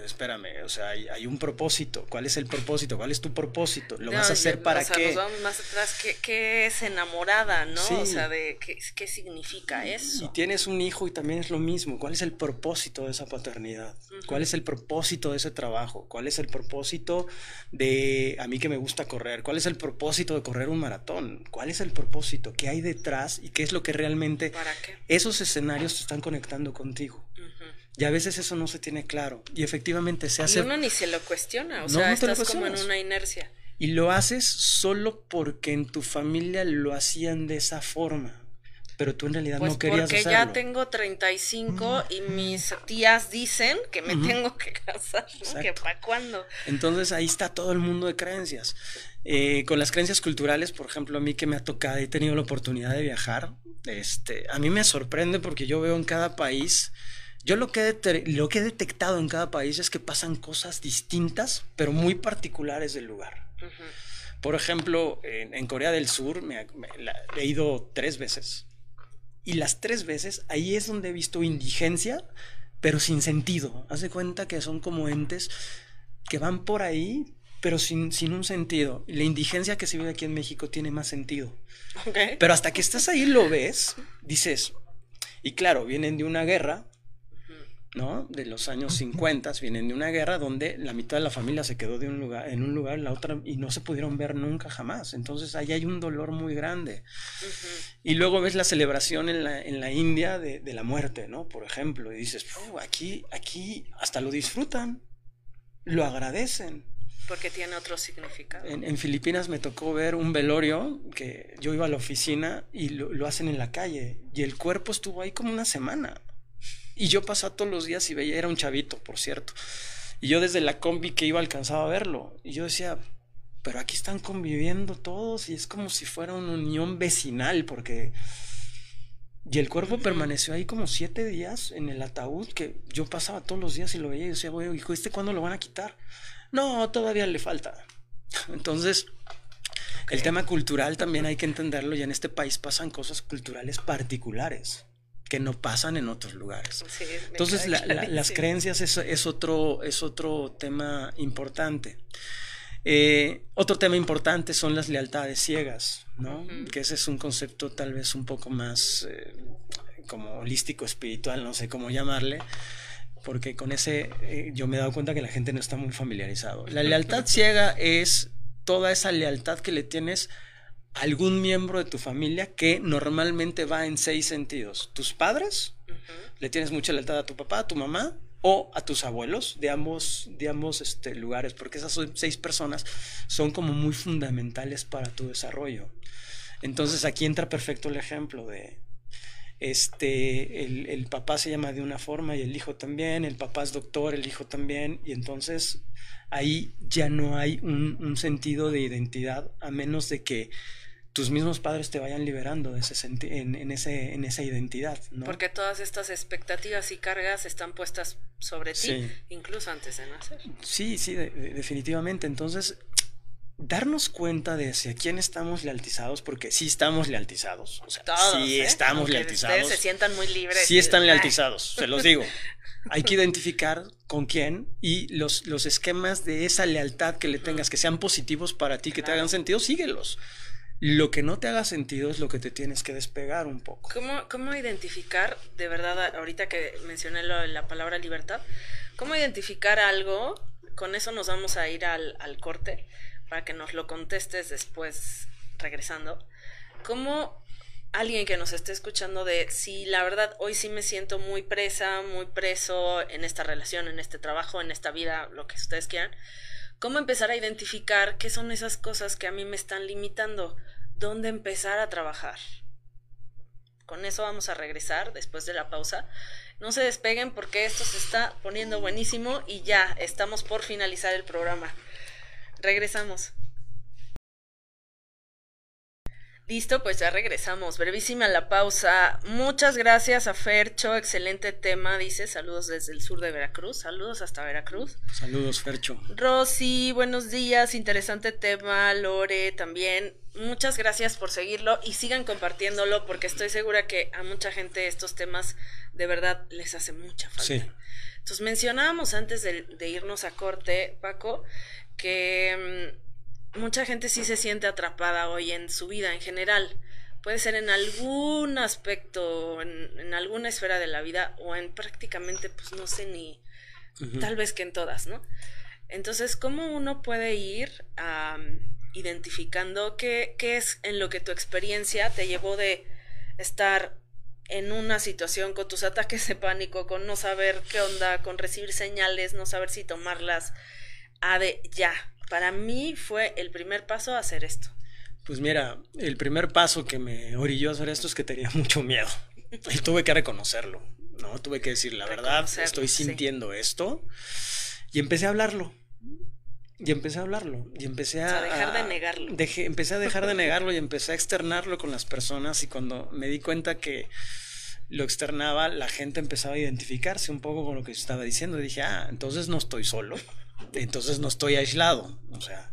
Espérame, o sea, hay, un propósito. ¿Cuál es el propósito? ¿Cuál es tu propósito? ¿Lo vas a hacer para o sea, qué? Nos vamos más atrás. ¿Qué, es enamorada, no? O sea, de qué, significa eso. Y tienes un hijo y también es lo mismo. ¿Cuál es el propósito de esa paternidad? ¿Cuál es el propósito de ese trabajo? ¿Cuál es el propósito de a mí que me gusta correr? ¿Cuál es el propósito de correr un maratón? ¿Cuál es el propósito? ¿Qué hay detrás? ¿Y qué es lo que realmente ¿Para qué? esos escenarios te están conectando contigo? Y a veces eso no se tiene claro. Y efectivamente se hace. Y uno ni se lo cuestiona. O sea, estás como en una inercia. Y lo haces solo porque en tu familia lo hacían de esa forma. Pero tú en realidad no pues querías porque ya tengo 35 y mis tías dicen que me tengo que casar. ¿Que para cuándo? Entonces ahí está todo el mundo de creencias. Eh, con las creencias culturales, por ejemplo, a mí que me ha tocado, he tenido la oportunidad de viajar, este, a mí me sorprende porque yo veo en cada país yo lo que, he lo que he detectado en cada país es que pasan cosas distintas, pero muy particulares del lugar. Por ejemplo, en, Corea del Sur me, he ido tres veces. Y las tres veces ahí es donde he visto indigencia, pero sin sentido. Haz de cuenta que son como entes que van por ahí, pero sin, sin un sentido. La indigencia que se vive aquí en México tiene más sentido. Pero hasta que estás ahí lo ves, dices, y claro, vienen de una guerra, ¿no? De los años 50 vienen de una guerra donde la mitad de la familia se quedó de un lugar, en un lugar, la otra, y no se pudieron ver nunca jamás. Entonces ahí hay un dolor muy grande. Y luego ves la celebración en la, en la India de, la muerte, ¿no? Por ejemplo, y dices, aquí, aquí hasta lo disfrutan, lo agradecen. Porque tiene otro significado. En, Filipinas me tocó ver un velorio que yo iba a la oficina y lo, lo hacen en la calle y el cuerpo estuvo ahí como una semana. Y yo pasaba todos los días y veía, era un chavito, por cierto. Y yo desde la combi que iba alcanzaba a verlo. Y yo decía, pero aquí están conviviendo todos y es como si fuera una unión vecinal, porque Y el cuerpo permaneció ahí como siete días en el ataúd, que yo pasaba todos los días y lo veía y decía, güey, hijo, ¿este cuándo lo van a quitar? No, todavía le falta. (laughs) Entonces, el tema cultural también hay que entenderlo y en este país pasan cosas culturales particulares que no pasan en otros lugares. Entonces, las creencias es, otro, es otro tema importante. Eh, otro tema importante son las lealtades ciegas, ¿no? Que ese es un concepto tal vez un poco más eh, como holístico, espiritual, no sé cómo llamarle, porque con ese eh, yo me he dado cuenta que la gente no está muy familiarizado. La lealtad ciega es toda esa lealtad que le tienes algún miembro de tu familia que normalmente va en seis sentidos. Tus padres, le tienes mucha lealtad a tu papá, a tu mamá o a tus abuelos de ambos, de ambos este, lugares, porque esas seis personas son como muy fundamentales para tu desarrollo. Entonces aquí entra perfecto el ejemplo de, este, el, papá se llama de una forma y el hijo también, el papá es doctor, el hijo también, y entonces ahí ya no hay un sentido de identidad a menos de que tus mismos padres te vayan liberando de ese en, en, ese, en esa identidad. ¿no? Porque todas estas expectativas y cargas están puestas sobre ti, incluso antes de nacer. Sí, sí, definitivamente. Entonces, darnos cuenta de hacia quién estamos lealtizados, porque sí estamos lealtizados. O sea, sí ¿eh? estamos lealtizados. Ustedes se sientan muy libres. Sí están lealtizados, se los digo. (laughs) Hay que identificar con quién y los, los esquemas de esa lealtad que le tengas, que sean positivos para ti, que te hagan sentido, síguelos. Lo que no te haga sentido es lo que te tienes que despegar un poco. ¿Cómo, cómo identificar, de verdad, ahorita que mencioné la palabra libertad, cómo identificar algo? Con eso nos vamos a ir al, al corte para que nos lo contestes después regresando. ¿Cómo alguien que nos esté escuchando de si la verdad hoy sí me siento muy presa, muy preso en esta relación, en este trabajo, en esta vida, lo que ustedes quieran? ¿Cómo empezar a identificar qué son esas cosas que a mí me están limitando? ¿Dónde empezar a trabajar? Con eso vamos a regresar después de la pausa. No se despeguen porque esto se está poniendo buenísimo y ya estamos por finalizar el programa. Regresamos. Listo, pues ya regresamos. Brevísima la pausa. Muchas gracias a Fercho, excelente tema, dice. Saludos desde el sur de Veracruz. Saludos hasta Veracruz. Saludos, Fercho. Rosy, buenos días. Interesante tema. Lore, también. Muchas gracias por seguirlo y sigan compartiéndolo porque estoy segura que a mucha gente estos temas de verdad les hace mucha falta. Sí. Entonces mencionábamos antes de, de irnos a corte, Paco, que mm, mucha gente sí se siente atrapada hoy en su vida en general. Puede ser en algún aspecto, en, alguna esfera de la vida o en prácticamente, pues no sé ni, tal vez que en todas, ¿no? Entonces, ¿cómo uno puede ir identificando qué, qué es en lo que tu experiencia te llevó de estar en una situación con tus ataques de pánico, con no saber qué onda, con recibir señales, no saber si tomarlas, a de ya, para mí fue el primer paso a hacer esto. Pues mira, el primer paso que me orilló a hacer esto es que tenía (laughs) mucho miedo. Y tuve que reconocerlo, ¿no? Tuve que decir, la verdad, estoy sintiendo esto. Y empecé a hablarlo. Y empecé a hablarlo. Y empecé a... a dejar de negarlo. empecé a dejar de negarlo y empecé a externarlo con las personas. Y cuando me di cuenta que lo externaba, la gente empezaba a identificarse un poco con lo que estaba diciendo. Y dije, ah, entonces no estoy solo entonces no estoy aislado. O sea,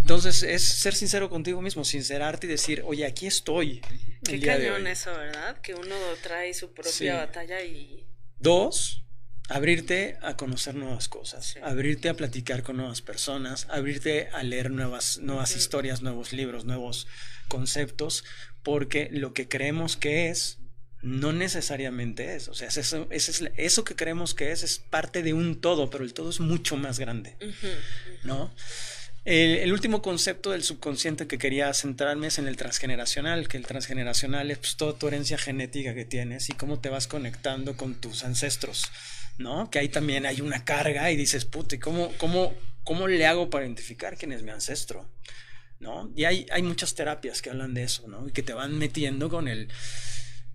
entonces es ser sincero contigo mismo, sincerarte y decir, oye, aquí estoy. Qué cañón eso, ¿verdad? Que uno trae su propia batalla y... Dos, abrirte a conocer nuevas cosas, abrirte a platicar con nuevas personas, abrirte a leer nuevas, nuevas historias, nuevos libros, nuevos conceptos, porque lo que creemos que es no necesariamente es. O sea, eso, es, eso que creemos que es es parte de un todo, pero el todo es mucho más grande. ¿No? El, último concepto del subconsciente que quería centrarme es en el transgeneracional, que el transgeneracional es pues, toda tu herencia genética que tienes y cómo te vas conectando con tus ancestros, ¿no? Que ahí también hay una carga y dices, puta, cómo, cómo, cómo le hago para identificar quién es mi ancestro? ¿No? Y hay, hay muchas terapias que hablan de eso, ¿no? Y que te van metiendo con el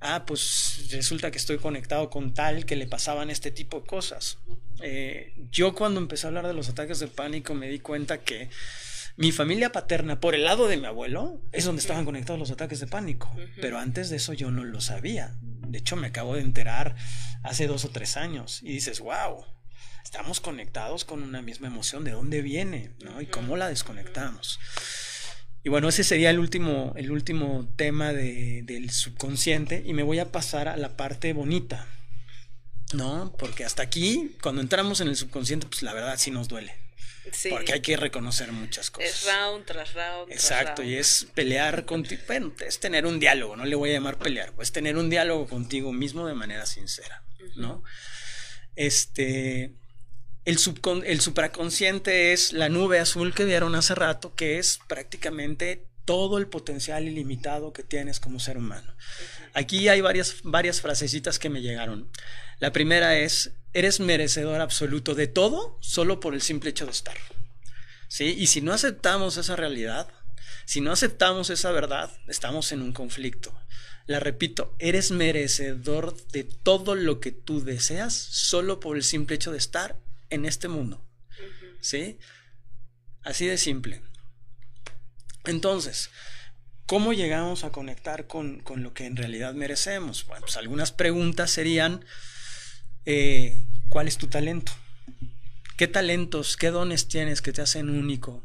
ah, pues resulta que estoy conectado con tal que le pasaban este tipo de cosas. Eh, yo cuando empecé a hablar de los ataques de pánico me di cuenta que mi familia paterna, por el lado de mi abuelo, es donde estaban conectados los ataques de pánico. Pero antes de eso yo no lo sabía. De hecho, me acabo de enterar hace dos o tres años y dices, wow, estamos conectados con una misma emoción, ¿de dónde viene? ¿no? Y cómo la desconectamos. Y bueno, ese sería el último, el último tema del subconsciente y me voy a pasar a la parte bonita, ¿no? Porque hasta aquí, cuando entramos en el subconsciente, pues la verdad sí nos duele. Sí. Porque hay que reconocer muchas cosas. Es round tras round. Exacto, y es pelear contigo. Bueno, es tener un diálogo, no le voy a llamar pelear, pues tener un diálogo contigo mismo de manera sincera, ¿no? Este. El, subcon el supraconsciente es la nube azul que vieron hace rato, que es prácticamente todo el potencial ilimitado que tienes como ser humano. Aquí hay varias, varias frasecitas que me llegaron. La primera es, eres merecedor absoluto de todo solo por el simple hecho de estar. ¿Sí? Y si no aceptamos esa realidad, si no aceptamos esa verdad, estamos en un conflicto. La repito, eres merecedor de todo lo que tú deseas solo por el simple hecho de estar en este mundo. ¿Sí? Así de simple. Entonces, ¿cómo llegamos a conectar con, lo que en realidad merecemos? Bueno, pues algunas preguntas serían, eh, ¿cuál es tu talento? ¿Qué talentos, qué dones tienes que te hacen único?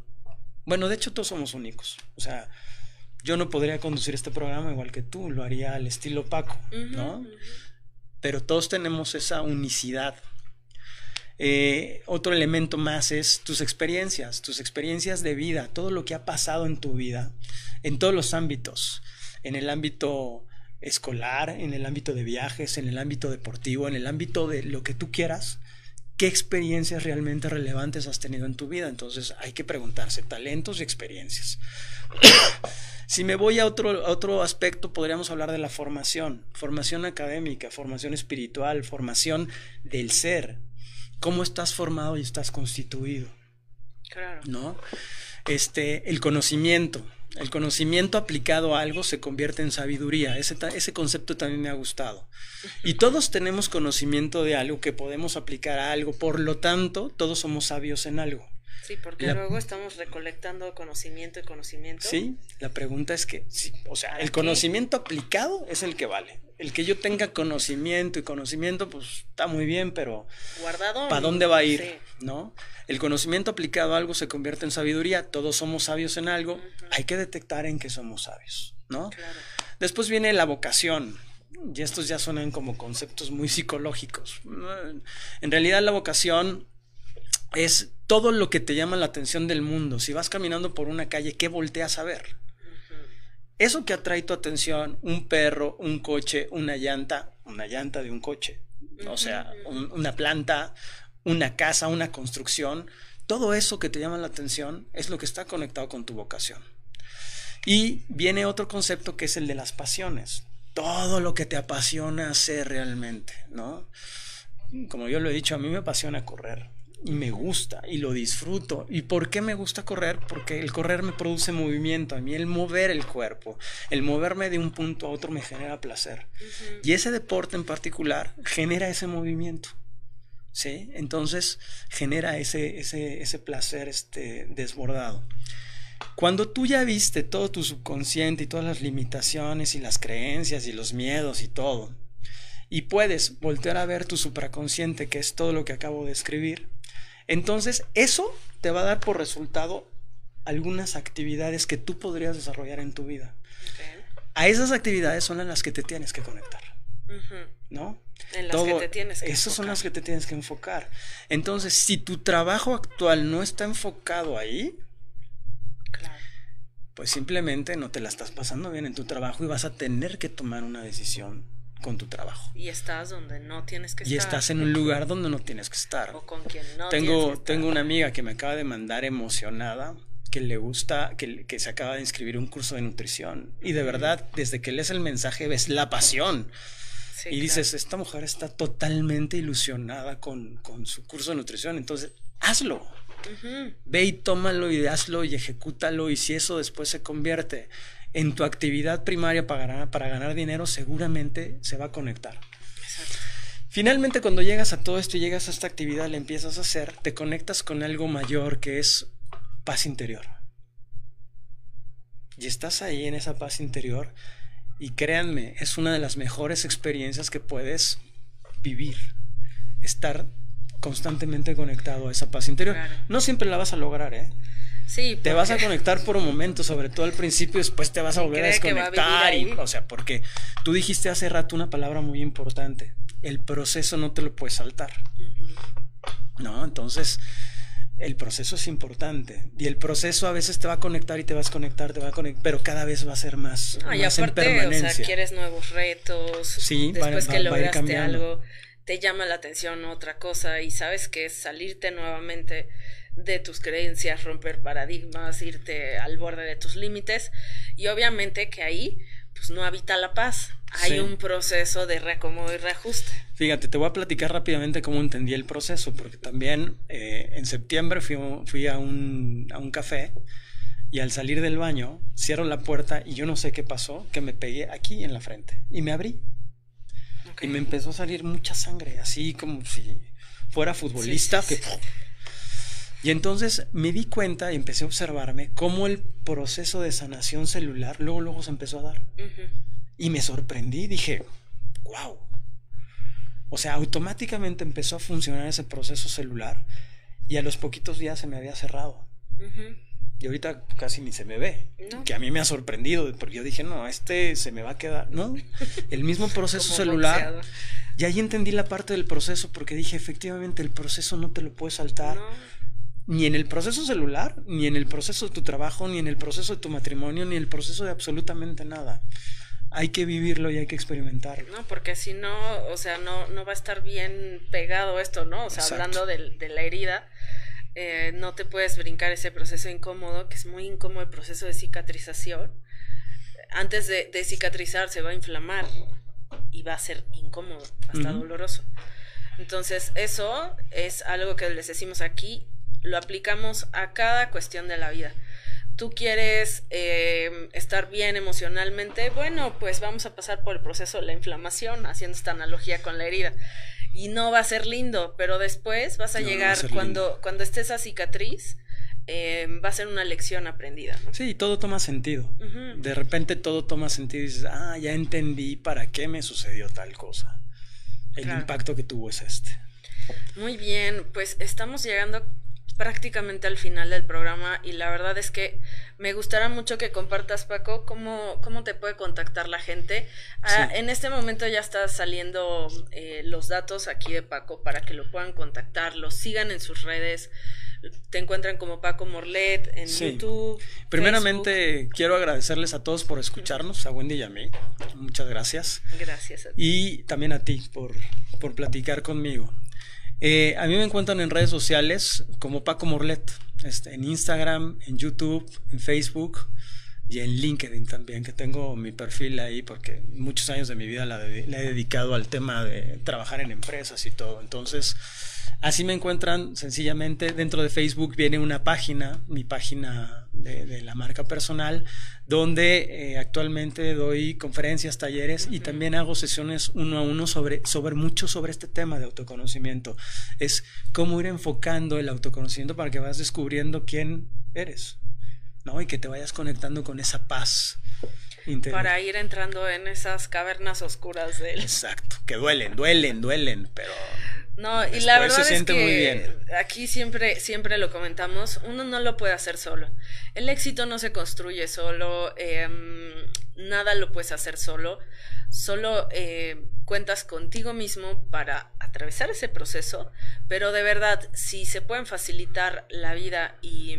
Bueno, de hecho todos somos únicos. O sea, yo no podría conducir este programa igual que tú, lo haría al estilo Paco, ¿no? Pero todos tenemos esa unicidad eh, otro elemento más es tus experiencias, tus experiencias de vida, todo lo que ha pasado en tu vida, en todos los ámbitos, en el ámbito escolar, en el ámbito de viajes, en el ámbito deportivo, en el ámbito de lo que tú quieras, qué experiencias realmente relevantes has tenido en tu vida. Entonces hay que preguntarse talentos y experiencias. (coughs) si me voy a otro, a otro aspecto, podríamos hablar de la formación, formación académica, formación espiritual, formación del ser, cómo estás formado y estás constituido. Claro. ¿No? Este, el conocimiento. El conocimiento aplicado a algo se convierte en sabiduría. Ese, ese concepto también me ha gustado. Y todos tenemos conocimiento de algo que podemos aplicar a algo. Por lo tanto, todos somos sabios en algo. Sí, porque luego estamos recolectando conocimiento y conocimiento. Sí, la pregunta es que, sí, o sea, el conocimiento aplicado es el que vale el que yo tenga conocimiento y conocimiento, pues está muy bien, pero guardado. ¿Para dónde va a ir? ¿No? El conocimiento aplicado a algo se convierte en sabiduría, todos somos sabios en algo, hay que detectar en qué somos sabios, ¿no? Después viene la vocación. Y estos ya suenan como conceptos muy psicológicos. En realidad la vocación es todo lo que te llama la atención del mundo. Si vas caminando por una calle, ¿qué volteas a ver? Eso que atrae tu atención, un perro, un coche, una llanta, una llanta de un coche, o sea, una planta, una casa, una construcción, todo eso que te llama la atención es lo que está conectado con tu vocación. Y viene otro concepto que es el de las pasiones. Todo lo que te apasiona hacer realmente, ¿no? Como yo lo he dicho, a mí me apasiona correr y me gusta y lo disfruto. ¿Y por qué me gusta correr? Porque el correr me produce movimiento, a mí el mover el cuerpo, el moverme de un punto a otro me genera placer. Y ese deporte en particular genera ese movimiento. ¿Sí? Entonces genera ese, ese, ese placer este, desbordado. Cuando tú ya viste todo tu subconsciente y todas las limitaciones y las creencias y los miedos y todo, y puedes voltear a ver tu supraconsciente, que es todo lo que acabo de escribir, entonces, eso te va a dar por resultado algunas actividades que tú podrías desarrollar en tu vida. A esas actividades son en las que te tienes que conectar. ¿No? En las que te tienes que Esas son las que te tienes que enfocar. Entonces, si tu trabajo actual no está enfocado ahí, pues simplemente no te la estás pasando bien en tu trabajo y vas a tener que tomar una decisión con tu trabajo. Y estás donde no tienes que estar. Y estás en un lugar donde no tienes que estar. O con quien no tengo, tienes Tengo una amiga que me acaba de mandar emocionada que le gusta, que, que se acaba de inscribir un curso de nutrición. Y de verdad, desde que lees el mensaje ves la pasión. y dices, esta mujer está totalmente ilusionada con, con, su curso de nutrición. Entonces, hazlo. Ve y tómalo y hazlo y ejecútalo. Y si eso después se convierte en tu actividad primaria para ganar, para ganar dinero, seguramente se va a conectar. Finalmente, cuando llegas a todo esto y llegas a esta actividad, le empiezas a hacer, te conectas con algo mayor que es paz interior. Y estás ahí en esa paz interior Y créanme, es una de las mejores experiencias que puedes vivir. Estar constantemente conectado a esa paz interior. No siempre la vas a lograr, ¿eh? Sí, te vas a conectar por un momento, sobre todo al principio, después te vas a volver a desconectar. y, o sea, porque tú dijiste hace rato una palabra muy importante. El proceso no te lo puedes saltar. ¿No? Entonces, el proceso es importante. Y el proceso a veces te va a conectar y te vas a conectar, te va a conectar, pero cada vez va a ser más, y aparte, O sea, quieres nuevos retos. Sí, después que lograste algo, te llama la atención otra cosa y sabes que es salirte nuevamente de tus creencias, romper paradigmas, irte al borde de tus límites y obviamente que ahí pues no habita la paz. Hay un proceso de reacomodo y reajuste. Fíjate, te voy a platicar rápidamente cómo entendí el proceso, porque también eh, en septiembre fui, fui a, un, a un café y al salir del baño cierro la puerta y yo no sé qué pasó, que me pegué aquí en la frente y me abrí. Y me empezó a salir mucha sangre, así como si fuera futbolista, que y entonces me di cuenta y empecé a observarme cómo el proceso de sanación celular luego, luego se empezó a dar. Y me sorprendí, dije, wow. O sea, automáticamente empezó a funcionar ese proceso celular y a los poquitos días se me había cerrado. Y ahorita casi ni se me ve. Que a mí me ha sorprendido, porque yo dije, no, este se me va a quedar. No, (laughs) el mismo proceso celular. Y ahí entendí la parte del proceso, porque dije, efectivamente, el proceso no te lo puedes saltar ni en el proceso celular, ni en el proceso de tu trabajo, ni en el proceso de tu matrimonio, ni en el proceso de absolutamente nada. Hay que vivirlo y hay que experimentarlo. No, porque si no, o sea, no, no va a estar bien pegado esto, ¿no? O sea, hablando de, la herida, eh, no te puedes brincar ese proceso incómodo, que es muy incómodo el proceso de cicatrización. Antes de, cicatrizar se va a inflamar y va a ser incómodo, hasta doloroso. Entonces, eso es algo que les decimos aquí, lo aplicamos a cada cuestión de la vida. Tú quieres eh, estar bien emocionalmente, bueno, pues vamos a pasar por el proceso de la inflamación, haciendo esta analogía con la herida. Y no va a ser lindo, pero después vas a llegar cuando, cuando esté esa cicatriz, eh, va a ser una lección aprendida. Sí, todo toma sentido. De repente todo toma sentido y dices, ah, ya entendí para qué me sucedió tal cosa. El impacto que tuvo es este. Muy bien, pues estamos llegando prácticamente al final del programa y la verdad es que me gustará mucho que compartas, Paco, cómo, cómo te puede contactar la gente. Ah, en este momento ya está saliendo eh, los datos aquí de Paco para que lo puedan contactar, lo sigan en sus redes. Te encuentran como Paco Morlet en YouTube. Primeramente, quiero agradecerles a todos por escucharnos, a Wendy y a mí. Muchas gracias. Gracias a ti. Y también a ti por, por platicar conmigo. Eh, a mí me encuentran en redes sociales como Paco Morlet, este, en Instagram, en YouTube, en Facebook y en LinkedIn también, que tengo mi perfil ahí porque muchos años de mi vida la, he dedicado al tema de trabajar en empresas y todo. Entonces, así me encuentran sencillamente. Dentro de Facebook viene una página, mi página de, la marca personal, donde eh, actualmente doy conferencias, talleres y también hago sesiones uno a uno sobre, sobre mucho sobre este tema de autoconocimiento. Es cómo ir enfocando el autoconocimiento para que vas descubriendo quién eres. ¿No? Y que te vayas conectando con esa paz. Interior. Para ir entrando en esas cavernas oscuras de él. Exacto, que duelen, duelen, duelen, pero no, y la verdad es que aquí siempre, siempre lo comentamos, uno no lo puede hacer solo. El éxito no se construye solo, em, nada lo puedes hacer solo, solo eh, cuentas contigo mismo para atravesar ese proceso, pero de verdad, si se pueden facilitar la vida y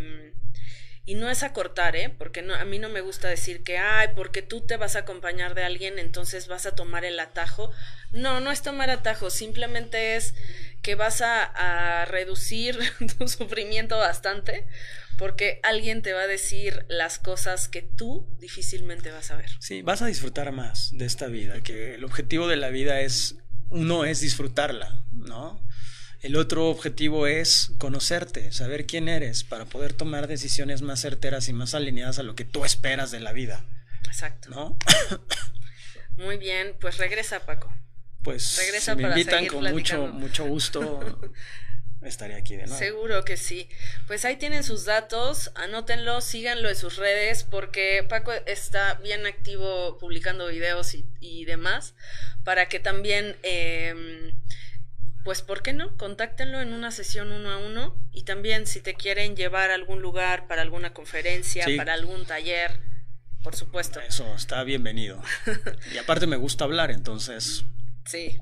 y no es acortar, ¿eh? Porque no, a mí no me gusta decir que, ay, porque tú te vas a acompañar de alguien, entonces vas a tomar el atajo. No, no es tomar atajo, simplemente es que vas a, reducir (laughs) tu sufrimiento bastante porque alguien te va a decir las cosas que tú difícilmente vas a ver. Sí, vas a disfrutar más de esta vida, que el objetivo de la vida es, es disfrutarla, ¿no? El otro objetivo es conocerte, saber quién eres para poder tomar decisiones más certeras y más alineadas a lo que tú esperas de la vida. Exacto. ¿No? (coughs) Muy bien, pues regresa Paco. Pues regresa me invitan con mucho mucho gusto. (laughs) estaré aquí de nuevo. Seguro que sí. Pues ahí tienen sus datos, anótenlo, síganlo en sus redes, porque Paco está bien activo publicando videos y, demás, para que también, em, pues, ¿por qué no? Contáctenlo en una sesión uno a uno y también si te quieren llevar a algún lugar para alguna conferencia, para algún taller, por supuesto. Eso está bienvenido. (laughs) y aparte me gusta hablar, entonces... Sí.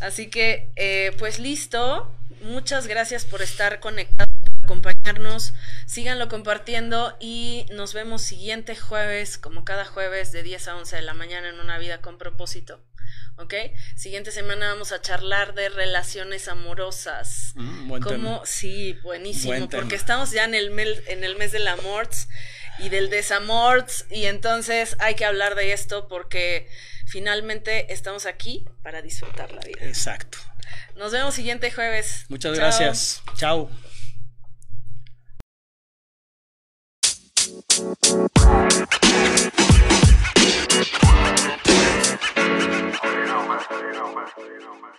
Así que, eh, pues listo. Muchas gracias por estar conectados, por acompañarnos. Síganlo compartiendo y nos vemos siguiente jueves, como cada jueves, de 10 a 11 de la mañana en Una Vida con Propósito. ¿Ok? Siguiente semana vamos a charlar de relaciones amorosas. Mm, buen tema. Sí, buenísimo, porque estamos ya en el, en el mes del amor y del desamor y entonces hay que hablar de esto porque finalmente estamos aquí para disfrutar la vida. Exacto. Nos vemos siguiente jueves. Muchas gracias. Chao. You know, man. You.